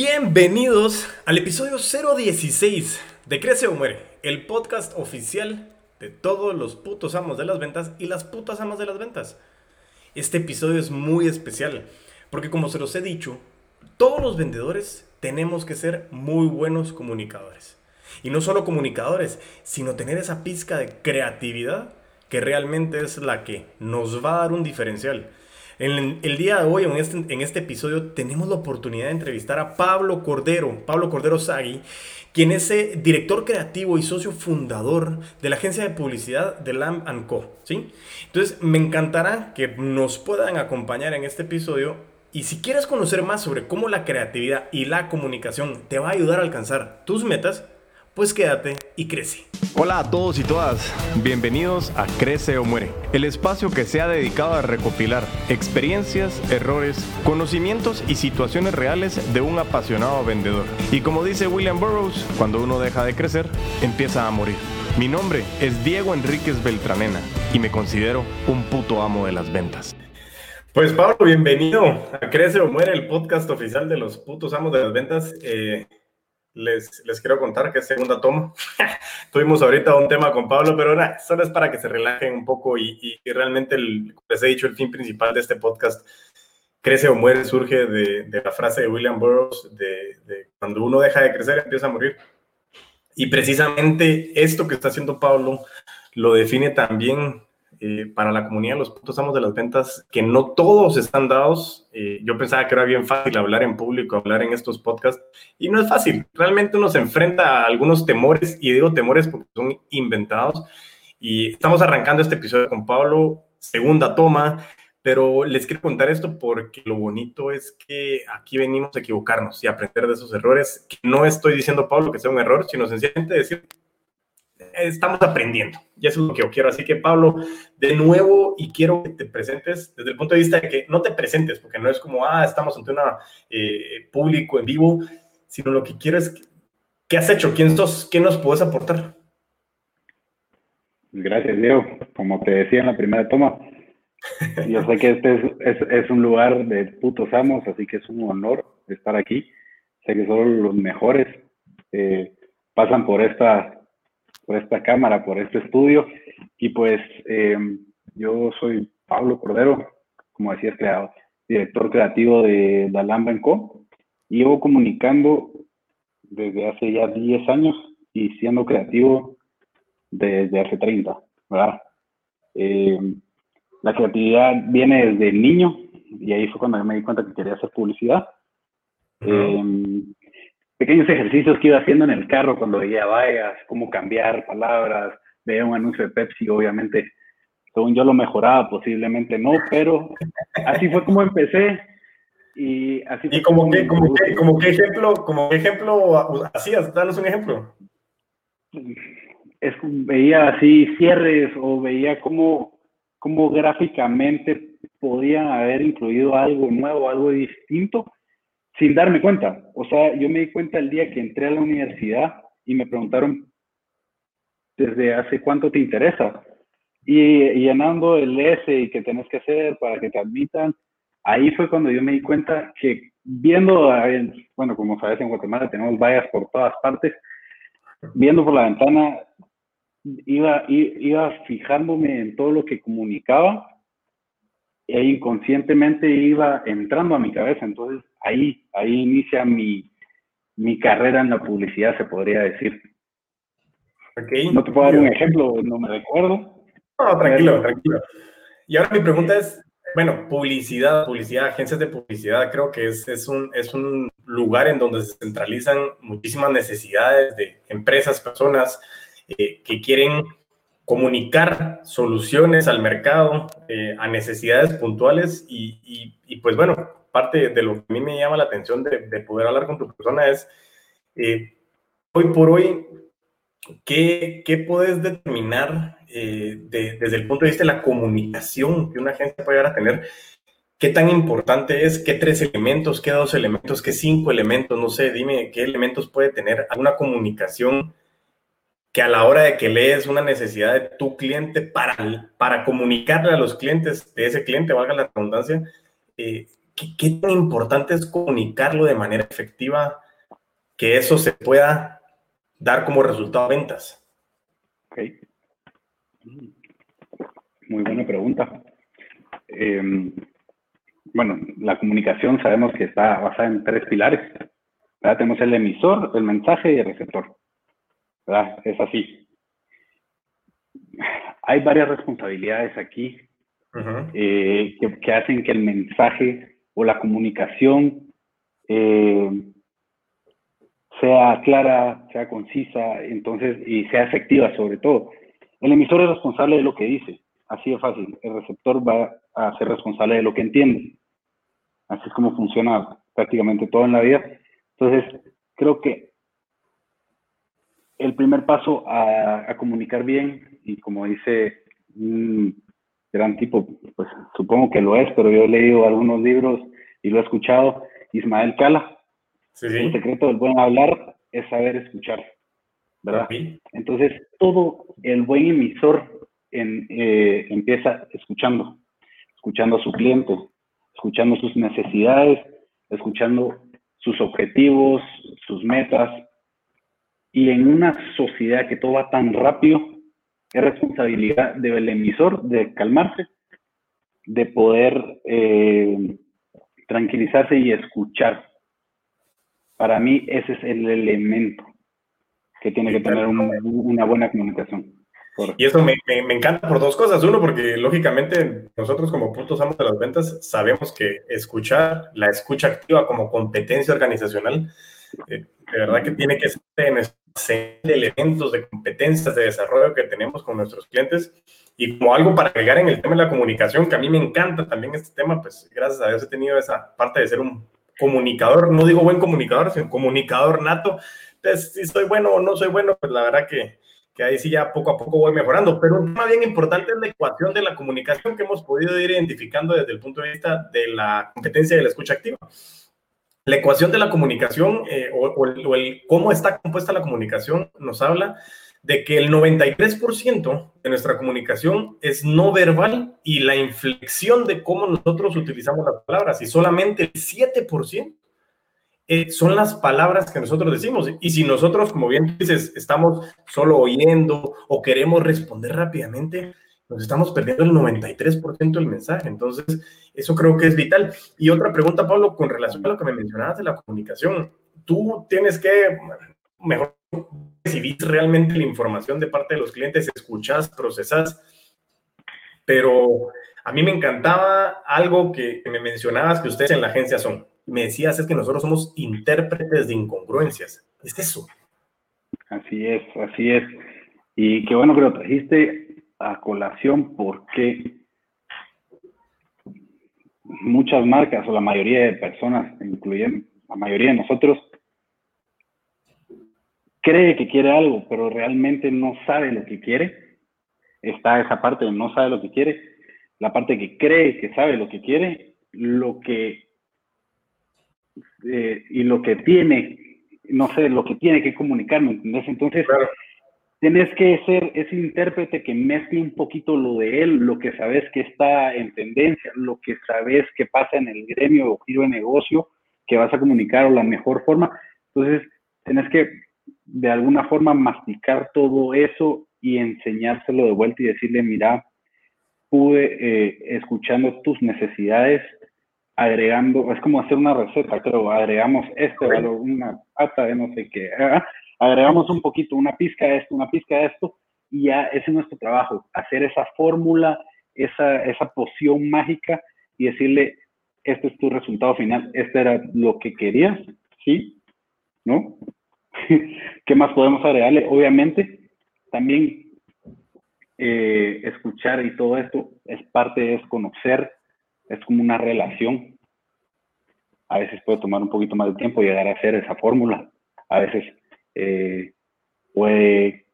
Bienvenidos al episodio 016 de Crece o Muere, el podcast oficial de todos los putos amos de las ventas y las putas amas de las ventas. Este episodio es muy especial porque como se los he dicho, todos los vendedores tenemos que ser muy buenos comunicadores. Y no solo comunicadores, sino tener esa pizca de creatividad que realmente es la que nos va a dar un diferencial. En el día de hoy, en este, en este episodio, tenemos la oportunidad de entrevistar a Pablo Cordero, Pablo Cordero Sagui, quien es eh, director creativo y socio fundador de la agencia de publicidad de Lamb Co. ¿sí? Entonces, me encantará que nos puedan acompañar en este episodio. Y si quieres conocer más sobre cómo la creatividad y la comunicación te va a ayudar a alcanzar tus metas, pues quédate y crece. Hola a todos y todas, bienvenidos a Crece o Muere, el espacio que se ha dedicado a recopilar experiencias, errores, conocimientos y situaciones reales de un apasionado vendedor. Y como dice William Burroughs, cuando uno deja de crecer, empieza a morir. Mi nombre es Diego Enríquez Beltranena y me considero un puto amo de las ventas. Pues Pablo, bienvenido a Crece o Muere, el podcast oficial de los putos amos de las ventas. Eh, les, quiero contar que es segunda toma. Tuvimos ahorita un tema con Pablo, pero nada, solo es para que se relajen un poco y, realmente, el, les he dicho, el fin principal de este podcast, crece o muere, surge de, la frase de William Burroughs, de, cuando uno deja de crecer, empieza a morir. Y precisamente esto que está haciendo Pablo lo define también eh, para la comunidad los puntos amos de las ventas, que no todos están dados. Eh, yo pensaba que era bien fácil hablar en público, hablar en estos podcasts, y no es fácil. Realmente uno se enfrenta a algunos temores, y digo temores porque son inventados. Y estamos arrancando este episodio con Pablo, segunda toma, pero les quiero contar esto porque lo bonito es que aquí venimos a equivocarnos y aprender de esos errores. no estoy diciendo, Pablo, que sea un error, sino sencillamente decir, estamos aprendiendo. Y eso es lo que yo quiero. Así que, Pablo, de nuevo, y quiero que te presentes desde el punto de vista de que no te presentes, porque no es como, ah, estamos ante un eh, público en vivo, sino lo que quiero es, ¿qué has hecho? ¿Quién sos? ¿Qué nos puedes aportar? Gracias, Diego. Como te decía en la primera toma, yo sé que este es, es, un lugar de putos amos, así que es un honor estar aquí. Sé que solo los mejores eh, pasan por esta por esta cámara, por este estudio. Y pues em, yo soy Pablo Cordero, como decía, creado, director creativo de Dalamba Co. Y llevo comunicando desde hace ya 10 años y siendo creativo desde hace 30, ¿verdad? Em, la creatividad viene desde niño y ahí fue cuando me di cuenta que quería hacer publicidad pequeños ejercicios que iba haciendo en el carro cuando veía vallas, cómo cambiar palabras, veía un anuncio de Pepsi, obviamente, según yo lo mejoraba, posiblemente no, pero así fue como empecé. Y así ¿Y como, qué, como, qué, como qué ejemplo, como ejemplo hacías? Danos un ejemplo. Es, veía así cierres o veía cómo, cómo gráficamente podían haber incluido algo nuevo, algo distinto sin darme cuenta. O sea, yo me di cuenta el día que entré a la universidad y me preguntaron desde hace cuánto te interesa. Y, llenando el S y que tenés que hacer para que te admitan, ahí fue cuando yo me di cuenta que viendo, bueno, como sabes, en Guatemala tenemos vallas por todas partes, viendo por la ventana, iba, iba fijándome en todo lo que comunicaba e inconscientemente iba entrando a mi cabeza. Entonces ahí, ahí inicia mi, mi carrera en la publicidad, se podría decir. Okay. No te puedo dar un ejemplo, no me recuerdo. No, tranquilo, tranquilo. Y ahora mi pregunta es, bueno, publicidad, publicidad, agencias de publicidad, creo que es, es, un, es un lugar en donde se centralizan muchísimas necesidades de empresas, personas eh, que quieren comunicar soluciones al mercado, eh, a necesidades puntuales y, y, y, pues bueno, parte de lo que a mí me llama la atención de, de poder hablar con tu persona es, eh, hoy por hoy, ¿qué, qué puedes determinar eh, de, desde el punto de vista de la comunicación que una agencia puede llegar a tener? ¿Qué tan importante es? ¿Qué tres elementos? ¿Qué dos elementos? ¿Qué cinco elementos? No sé, dime qué elementos puede tener una comunicación que a la hora de que lees una necesidad de tu cliente para, para comunicarle a los clientes de ese cliente, valga la redundancia, eh, ¿qué, tan importante es comunicarlo de manera efectiva que eso se pueda dar como resultado ventas? Ok. Muy buena pregunta. Em, bueno, la comunicación sabemos que está basada en tres pilares. Tenemos el emisor, el mensaje y el receptor. Es así. Hay varias responsabilidades aquí eh, que, hacen que el mensaje o la comunicación eh, sea clara, sea concisa, entonces, y sea efectiva sobre todo. El emisor es responsable de lo que dice, así de fácil. El receptor va a ser responsable de lo que entiende. Así es como funciona prácticamente todo en la vida. Entonces, creo que el primer paso a, comunicar bien, y como dice un gran tipo, pues supongo que lo es, pero yo he leído algunos libros y lo he escuchado, Ismael Cala. El secreto del buen hablar es saber escuchar, ¿verdad? Entonces, todo el buen emisor eh, empieza escuchando, escuchando a su cliente, escuchando sus necesidades, escuchando sus objetivos, sus metas. Y en una sociedad que todo va tan rápido, es responsabilidad del emisor de calmarse, de poder eh, tranquilizarse y escuchar. Para mí ese es el elemento que tiene que tener una buena comunicación. Y eso me, me, encanta por dos cosas. Uno, porque lógicamente nosotros como puntos amos de las ventas sabemos que escuchar, la escucha activa como competencia organizacional, eh, de verdad que tiene que ser de elementos de competencias de desarrollo que tenemos con nuestros clientes. Y como algo para agregar en el tema de la comunicación, que a mí me encanta también este tema, pues gracias a Dios he tenido esa parte de ser un comunicador, no digo buen comunicador, sino comunicador nato. Entonces, si soy bueno o no soy bueno, pues la verdad que que ahí sí ya poco a poco voy mejorando. Pero un tema bien importante es la ecuación de la comunicación que hemos podido ir identificando desde el punto de vista de la competencia de la escucha activa. La ecuación de la comunicación eh, o, el, cómo está compuesta la comunicación nos habla de que el 93% de nuestra comunicación es no verbal y la inflexión de cómo nosotros utilizamos las palabras y solamente el 7% eh, son las palabras que nosotros decimos. Y si nosotros, como bien dices, estamos solo oyendo o queremos responder rápidamente, nos estamos perdiendo el 93% del mensaje. Entonces, eso creo que es vital. Y otra pregunta, Pablo, con relación a lo que me mencionabas de la comunicación. Tú tienes que, mejor, recibir realmente la información de parte de los clientes, escuchas, procesas, pero a mí me encantaba algo que, que me mencionabas que ustedes en la agencia son me decías es que nosotros somos intérpretes de incongruencias. ¿Es eso? Así es, así es. Y qué bueno que lo trajiste a colación porque muchas marcas o la mayoría de personas, incluyendo la mayoría de nosotros, cree que quiere algo, pero realmente no sabe lo que quiere. Está esa parte de no sabe lo que quiere, la parte que cree que sabe lo que quiere, lo que eh, y lo que tiene, no sé, lo que tiene que comunicar, ¿me entiendes? Entonces, tienes que ser ese intérprete que mezcle un poquito lo de él, lo que sabes que está en tendencia, lo que sabes que pasa en el gremio o giro de negocio, que vas a comunicar o la mejor forma. Entonces, tienes que de alguna forma masticar todo eso y enseñárselo de vuelta y decirle, mira, pude, eh, escuchando tus necesidades, agregando, es como hacer una receta, creo, agregamos este valor, una pata de no sé qué, ¿eh? Agregamos un poquito, una pizca de esto, una pizca de esto, y ya ese es nuestro trabajo, hacer esa fórmula, esa, esa poción mágica y decirle, este es tu resultado final, este era lo que querías, ¿sí? ¿No? ¿Qué más podemos agregarle? Obviamente, también eh, escuchar y todo esto es parte, es conocer, es como una relación. A veces puede tomar un poquito más de tiempo llegar a hacer esa fórmula. A veces eh, puede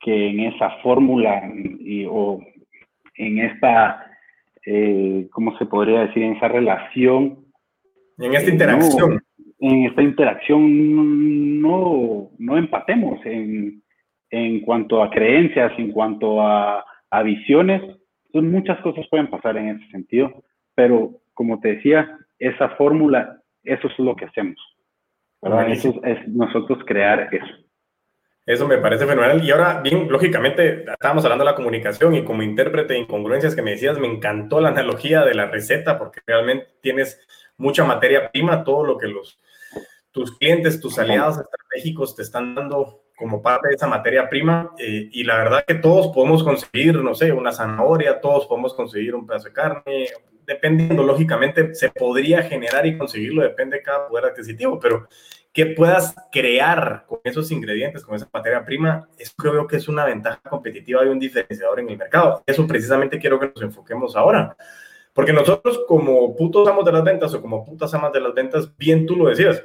que en esa fórmula o en esta, eh, ¿cómo se podría decir? En esa relación. En esta interacción. en esta interacción no, no empatemos en, en cuanto a creencias, en cuanto a, a visiones, entonces, muchas cosas pueden pasar en ese sentido, pero como te decía, esa fórmula, eso es lo que hacemos. Eso es nosotros crear eso. Eso me parece fenomenal. Y ahora, bien, lógicamente, estábamos hablando de la comunicación y como intérprete de incongruencias que me decías, me encantó la analogía de la receta porque realmente tienes mucha materia prima, todo lo que los, tus clientes, tus aliados estratégicos te están dando como parte de esa materia prima eh, y la verdad que todos podemos conseguir, no sé, una zanahoria, todos podemos conseguir un pedazo de carne, dependiendo, lógicamente se podría generar y conseguirlo, depende de cada poder adquisitivo, pero que puedas crear con esos ingredientes, con esa materia prima, eso creo que es una ventaja competitiva y un diferenciador en el mercado. Eso precisamente quiero que nos enfoquemos ahora. Porque nosotros como putos amos de las ventas o como putas amas de las ventas, bien tú lo decías,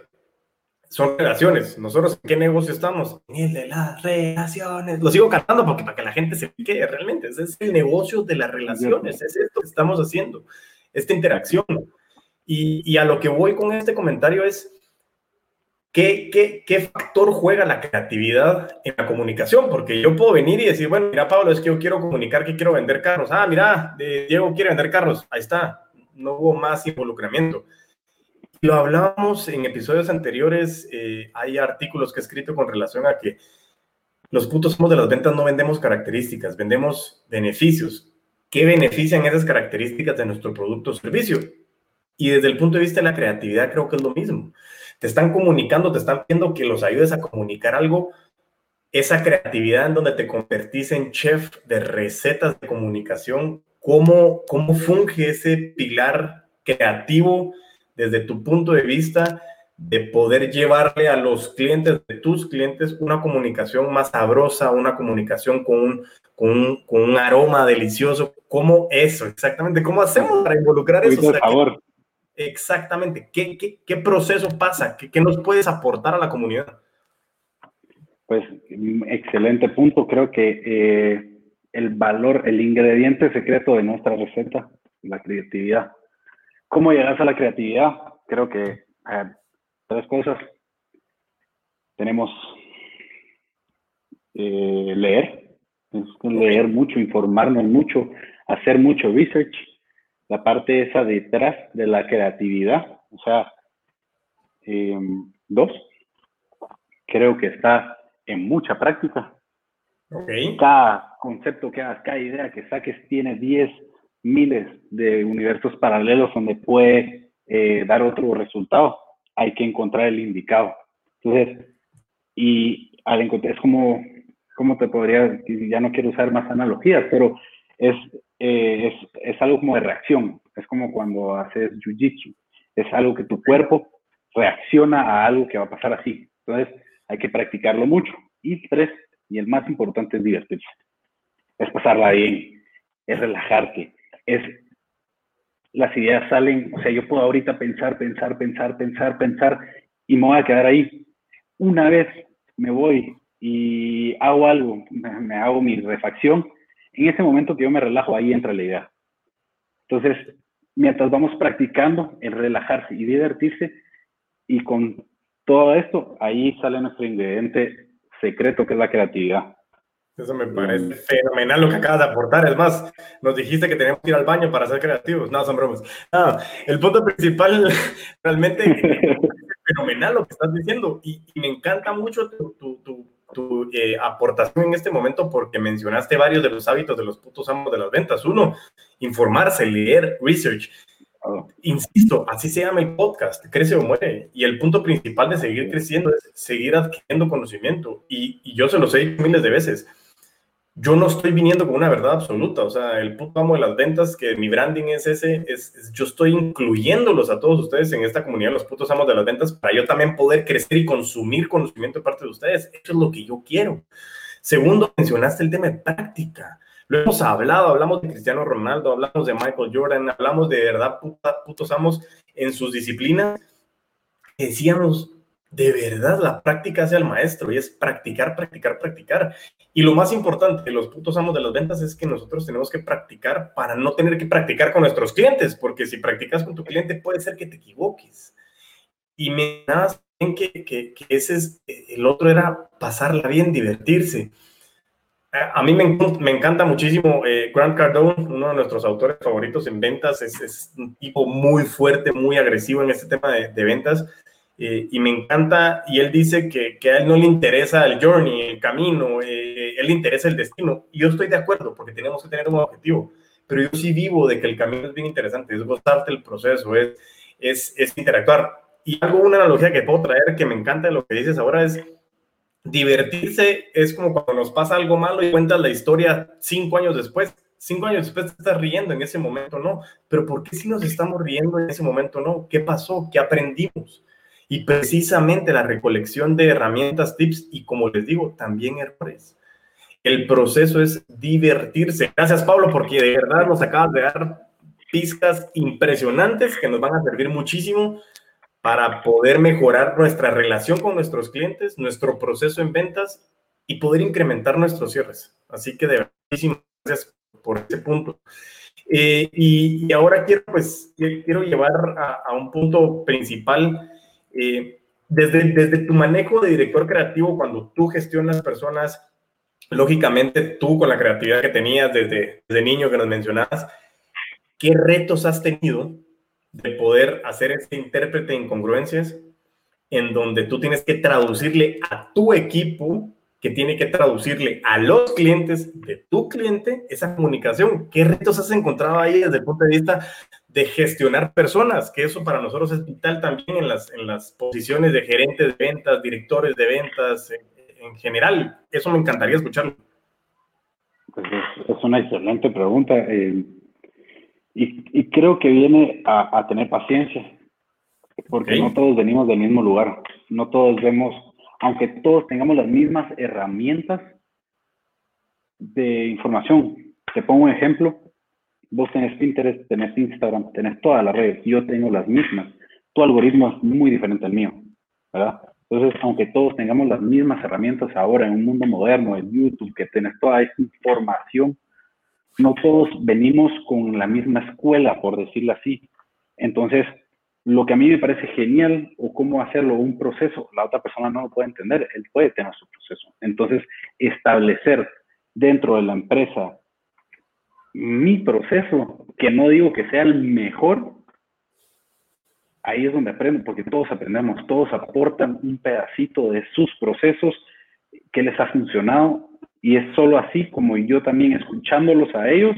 son relaciones. Nosotros, ¿en qué negocio estamos? En el de las relaciones. Lo sigo cantando porque para que la gente se quede realmente. Es el negocio de las relaciones. Es esto que estamos haciendo, esta interacción. Y, a lo que voy con este comentario es, ¿qué, qué, qué factor juega la creatividad en la comunicación? Porque yo puedo venir y decir, bueno, mira, Pablo, es que yo quiero comunicar que quiero vender carros. Ah, mira, Diego quiere vender carros. Ahí está. No hubo más involucramiento lo hablábamos en episodios anteriores, eh, hay artículos que he escrito con relación a que los putos somos de las ventas no vendemos características, vendemos beneficios. ¿Qué benefician esas características de nuestro producto o servicio? Y desde el punto de vista de la creatividad creo que es lo mismo. Te están comunicando, te están pidiendo que los ayudes a comunicar algo, esa creatividad en donde te convertís en chef de recetas de comunicación, ¿cómo, cómo funge ese pilar creativo? desde tu punto de vista de poder llevarle a los clientes de tus clientes una comunicación más sabrosa, una comunicación con un, con con un aroma delicioso. ¿Cómo eso? Exactamente. ¿Cómo hacemos para involucrar eso? Por favor. Exactamente. ¿Qué, qué, qué proceso pasa? ¿Qué, ¿Qué, nos puedes aportar a la comunidad? Pues excelente punto. Creo que eh, el valor, el ingrediente secreto de nuestra receta, la creatividad. ¿Cómo llegas a la creatividad? Creo que eh, tres cosas. Tenemos eh, leer, leer mucho, informarnos mucho, hacer mucho research. La parte esa detrás de la creatividad, o sea, em, dos, creo que está en mucha práctica. Cada concepto que hagas, cada idea que saques tiene 10 miles de universos paralelos donde puede eh, dar otro resultado. Hay que encontrar el indicado. Entonces, y al encontrar, es como, ¿cómo te podría, ya no quiero usar más analogías, pero es, eh, es, es, algo como de reacción. Es como cuando haces jiu-jitsu. Es algo que tu cuerpo reacciona a algo que va a pasar así. Entonces, hay que practicarlo mucho. Y tres, y el más importante es divertirse. Es pasarla bien, es relajarte, es las ideas salen, o sea, yo puedo ahorita pensar, pensar, pensar, pensar, pensar y me voy a quedar ahí. Una vez me voy y hago algo, me, hago mi refacción, en ese momento que yo me relajo, ahí entra la idea. Entonces, mientras vamos practicando el relajarse y divertirse, y con todo esto, ahí sale nuestro ingrediente secreto, que es la creatividad. Eso me parece fenomenal lo que acabas de aportar. Es más, nos dijiste que tenemos que ir al baño para ser creativos. No, son bromas. el punto principal realmente es fenomenal lo que estás diciendo y, me encanta mucho tu, tu, tu, eh, aportación en este momento porque mencionaste varios de los hábitos de los putos amos de las ventas. Uno, informarse, leer, research. Insisto, así se llama el podcast, crece o muere. Y el punto principal de seguir creciendo es seguir adquiriendo conocimiento. Y, y yo se lo sé miles de veces yo no estoy viniendo con una verdad absoluta, o sea, el puto amo de las ventas, que mi branding es ese, es, yo estoy incluyéndolos a todos ustedes en esta comunidad, los putos amos de las ventas, para yo también poder crecer y consumir conocimiento de parte de ustedes. Eso es lo que yo quiero. Segundo, mencionaste el tema de práctica. Lo hemos hablado, hablamos de Cristiano Ronaldo, hablamos de Michael Jordan, hablamos de verdad putos amos en sus disciplinas. Decíamos, de verdad la práctica hace al maestro y es practicar, practicar, practicar. Y lo más importante, los putos amos de las ventas es que nosotros tenemos que practicar para no tener que practicar con nuestros clientes, porque si practicas con tu cliente puede ser que te equivoques. Y me da bien que, que, ese es, el otro era pasarla bien, divertirse. a mí me, me encanta muchísimo eh, Grant Cardone, uno de nuestros autores favoritos en ventas. Es, es un tipo muy fuerte, muy agresivo en este tema de, de ventas. Eh, y me encanta, y él dice que, que, a él no le interesa el journey, el camino, eh, él le interesa el destino. Y yo estoy de acuerdo, porque tenemos que tener un objetivo. Pero yo sí vivo de que el camino es bien interesante, es gozarte el proceso, es, es, es interactuar. Y algo, una analogía que puedo traer que me encanta de lo que dices ahora es divertirse es como cuando nos pasa algo malo y cuentas la historia cinco años después. Cinco años después te estás riendo en ese momento, no. Pero ¿por qué si nos estamos riendo en ese momento, no? ¿Qué pasó? ¿Qué aprendimos? Y precisamente la recolección de herramientas, tips y, como les digo, también errores. El proceso es divertirse. Gracias, Pablo, porque de verdad nos acabas de dar pistas impresionantes que nos van a servir muchísimo para poder mejorar nuestra relación con nuestros clientes, nuestro proceso en ventas y poder incrementar nuestros cierres. Así que de verdad, muchísimas gracias por ese punto. Eh, y, ahora quiero, pues, quiero llevar a, un punto principal. Eh, desde, desde tu manejo de director creativo, cuando tú gestionas personas, lógicamente tú con la creatividad que tenías desde, desde niño que nos mencionabas, ¿qué retos has tenido de poder hacer ese intérprete de incongruencias en donde tú tienes que traducirle a tu equipo, que tiene que traducirle a los clientes de tu cliente esa comunicación. ¿Qué retos has encontrado ahí desde el punto de vista de gestionar personas? Que eso para nosotros es vital también en las, en las posiciones de gerentes de ventas, directores de ventas, en, general. Eso me encantaría escucharlo. Pues es, una excelente pregunta. Eh, y, creo que viene a, tener paciencia, porque no todos venimos del mismo lugar, no todos vemos, aunque todos tengamos las mismas herramientas de información. Te pongo un ejemplo, vos tenés Pinterest, tenés Instagram, tenés todas las redes, yo tengo las mismas. Tu algoritmo es muy diferente al mío, ¿verdad? Entonces, aunque todos tengamos las mismas herramientas ahora en un mundo moderno, en YouTube, que tenés toda esa información, no todos venimos con la misma escuela, por decirlo así. Entonces, lo que a mí me parece genial o cómo hacerlo un proceso, la otra persona no lo puede entender, él puede tener su proceso. Entonces, establecer dentro de la empresa mi proceso, que no digo que sea el mejor, ahí es donde aprendo, porque todos aprendemos, todos aportan un pedacito de sus procesos que les ha funcionado y es solo así como yo también escuchándolos a ellos,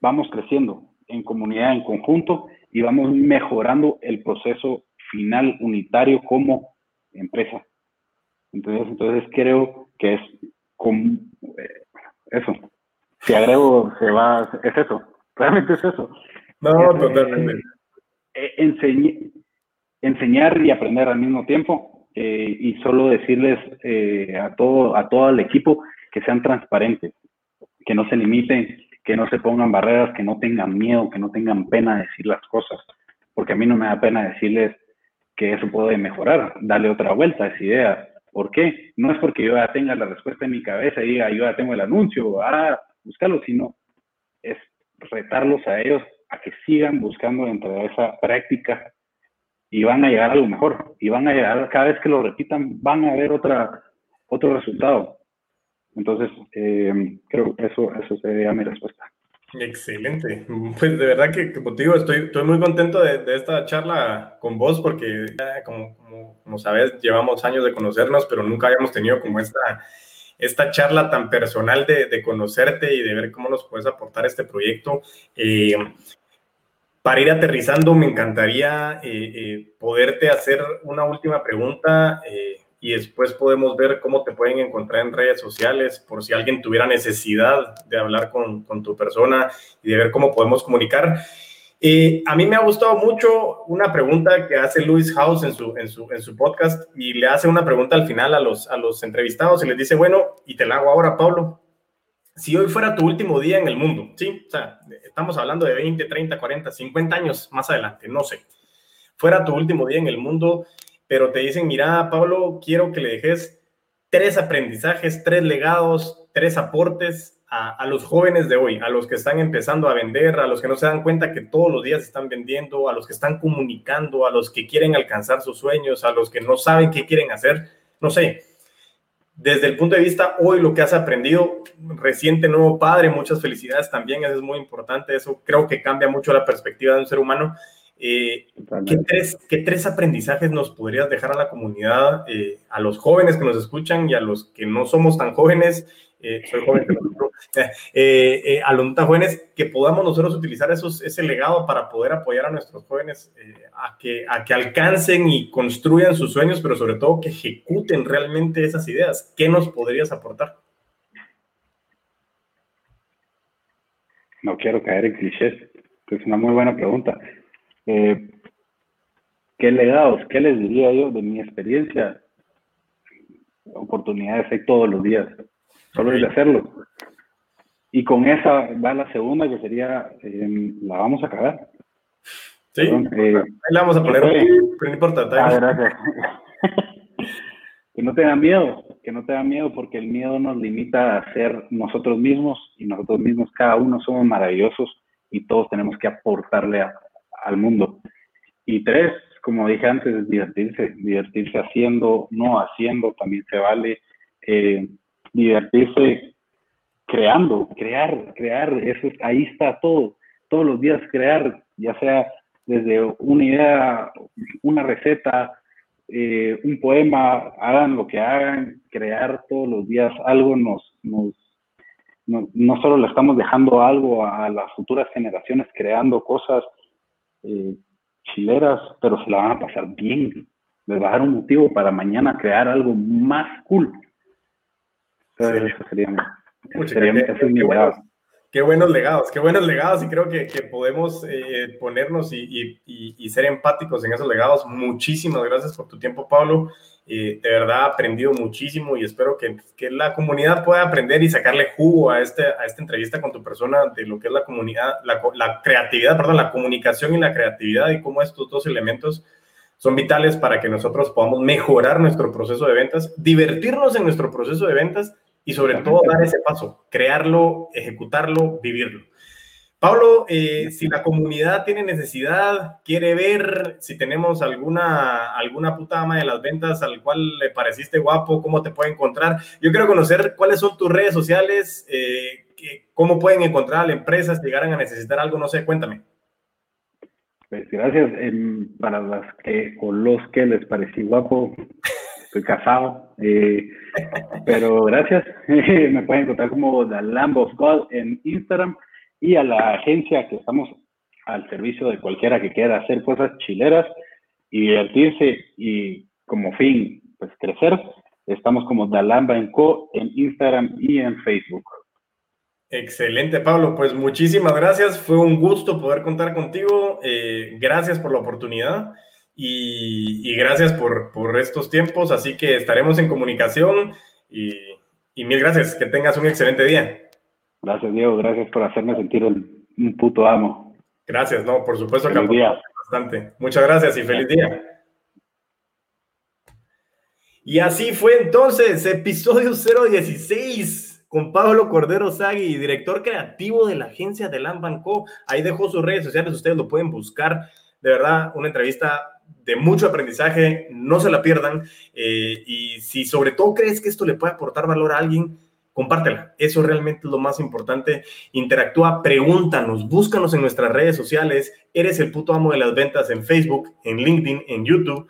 vamos creciendo en comunidad, en conjunto, y vamos mejorando el proceso final unitario como empresa. Entonces, entonces creo que es como eh, eso. Si agrego, se va, es eso. Realmente es eso. No, totalmente. Eh, enseñar y aprender al mismo tiempo. Eh, y solo decirles a, todo, a todo el equipo que sean transparentes, que no se limiten, que no se pongan barreras, que no tengan miedo, que no tengan pena de decir las cosas, porque a mí no me da pena decirles que eso puede mejorar, darle otra vuelta a esa idea. ¿Por qué? No es porque yo ya tenga la respuesta en mi cabeza y diga, yo ya tengo el anuncio, ah, buscarlo, sino es retarlos a ellos a que sigan buscando dentro de esa práctica y van a llegar a lo mejor. Y van a llegar, cada vez que lo repitan, van a ver otra, otro resultado. Entonces, eh, creo que eso, eso sería mi respuesta. Excelente. Pues de verdad que, como te digo, estoy, estoy muy contento de, de esta charla con vos porque, como, como, como, sabes, llevamos años de conocernos, pero nunca habíamos tenido como esta, esta charla tan personal de, de conocerte y de ver cómo nos puedes aportar este proyecto. Eh, para ir aterrizando, me encantaría eh, eh, poderte hacer una última pregunta y después podemos ver cómo te pueden encontrar en redes sociales por si alguien tuviera necesidad de hablar con, con tu persona y de ver cómo podemos comunicar. Eh, a mí me ha gustado mucho una pregunta que hace Luis House en su, podcast y le hace una pregunta al final a los, a los entrevistados y les dice, bueno, y te la hago ahora, Pablo. Si hoy fuera tu último día en el mundo, ¿sí? O sea, estamos hablando de 20, 30, 40, 50 años más adelante, no sé. Fuera tu último día en el mundo, pero te dicen, mira, Pablo, quiero que le dejes tres aprendizajes, tres legados, tres aportes a, los jóvenes de hoy, a los que están empezando a vender, a los que no se dan cuenta que todos los días están vendiendo, a los que están comunicando, a los que quieren alcanzar sus sueños, a los que no saben qué quieren hacer, no sé. desde el punto de vista hoy, lo que has aprendido, reciente nuevo padre, muchas felicidades también, eso es muy importante, eso creo que cambia mucho la perspectiva de un ser humano. Eh, ¿qué, tres, ¿qué, tres, aprendizajes nos podrías dejar a la comunidad, eh, a los jóvenes que nos escuchan y a los que no somos tan jóvenes? Eh, soy joven, a los jóvenes, que podamos nosotros utilizar esos, ese legado para poder apoyar a nuestros jóvenes a, que, a que alcancen y construyan sus sueños, pero sobre todo que ejecuten realmente esas ideas. ¿Qué nos podrías aportar? No quiero caer en clichés, es una muy buena pregunta. Eh, ¿Qué legados? ¿Qué les diría yo de mi experiencia? Oportunidades hay todos los días, solo es de hacerlo. Y con esa va la segunda, que sería, eh, la vamos a cagar. Sí, eh, ahí la vamos a poner, pero no importa. Ah, que no tengan miedo, que no tengan miedo, porque el miedo nos limita a ser nosotros mismos y nosotros mismos, cada uno somos maravillosos y todos tenemos que aportarle a, al mundo. Y tres, como dije antes, divertirse, divertirse haciendo, no haciendo, también se vale. Eh, divertirse creando, crear, crear, eso, ahí está todo, todos los días crear, ya sea desde una idea, una receta, eh, un poema, hagan lo que hagan, crear todos los días algo nos, nos no, solo le estamos dejando algo a las futuras generaciones creando cosas, eh, chileras, pero se la van a pasar bien. Les va a dar un motivo para mañana crear algo más cool. Eso sería, qué, buenos, legados, qué buenos legados y creo que, que podemos eh, ponernos y, y, y, ser empáticos en esos legados. Muchísimas gracias por tu tiempo, Pablo. Eh, de verdad he aprendido muchísimo y espero que, que, la comunidad pueda aprender y sacarle jugo a, este, a esta entrevista con tu persona de lo que es la comunidad, la, la, creatividad, perdón, la comunicación y la creatividad y cómo estos dos elementos son vitales para que nosotros podamos mejorar nuestro proceso de ventas, divertirnos en nuestro proceso de ventas y sobre todo dar ese paso, crearlo, ejecutarlo, vivirlo. Pablo, eh, si la comunidad tiene necesidad, quiere ver si tenemos alguna, alguna puta ama de las ventas al cual le pareciste guapo, cómo te puede encontrar. Yo quiero conocer cuáles son tus redes sociales, eh, cómo pueden encontrar a la empresa si llegaran a necesitar algo, no sé, cuéntame. Pues gracias. para las que o los que les parecí guapo, estoy casado. Eh, pero gracias. Me pueden encontrar como The Lamb of God en Instagram y a la agencia que estamos al servicio de cualquiera que quiera hacer cosas chileras y divertirse y como fin, pues crecer. Estamos como Dalamba en Co en Instagram y en Facebook. Excelente, Pablo. Pues muchísimas gracias. Fue un gusto poder contar contigo. Eh, gracias por la oportunidad y, gracias por, por, estos tiempos. Así que estaremos en comunicación y, y mil gracias. Que tengas un excelente día. Gracias, Diego. Gracias por hacerme sentir un puto amo. Gracias, no, por supuesto que bastante. Muchas gracias y feliz día. Y así fue entonces, episodio 016 con Pablo Cordero Sagui, director creativo de la agencia de Lambanco. Ahí dejó sus redes sociales, ustedes lo pueden buscar. De verdad, una entrevista de mucho aprendizaje, no se la pierdan. Eh, y si sobre todo crees que esto le puede aportar valor a alguien, compártela. Eso realmente es lo más importante. Interactúa, pregúntanos, búscanos en nuestras redes sociales. Eres el puto amo de las ventas en Facebook, en LinkedIn, en YouTube.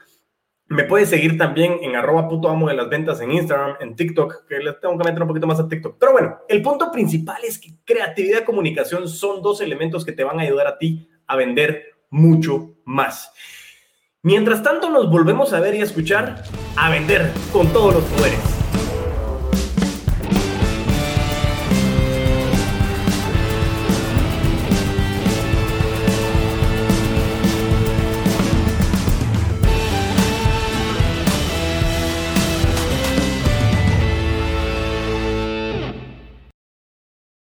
Me puedes seguir también en arroba puto amo de las ventas en Instagram, en TikTok, que le tengo que meter un poquito más a TikTok. Pero bueno, el punto principal es que creatividad y comunicación son dos elementos que te van a ayudar a ti a vender mucho más. Mientras tanto, nos volvemos a ver y a escuchar a vender con todos los poderes.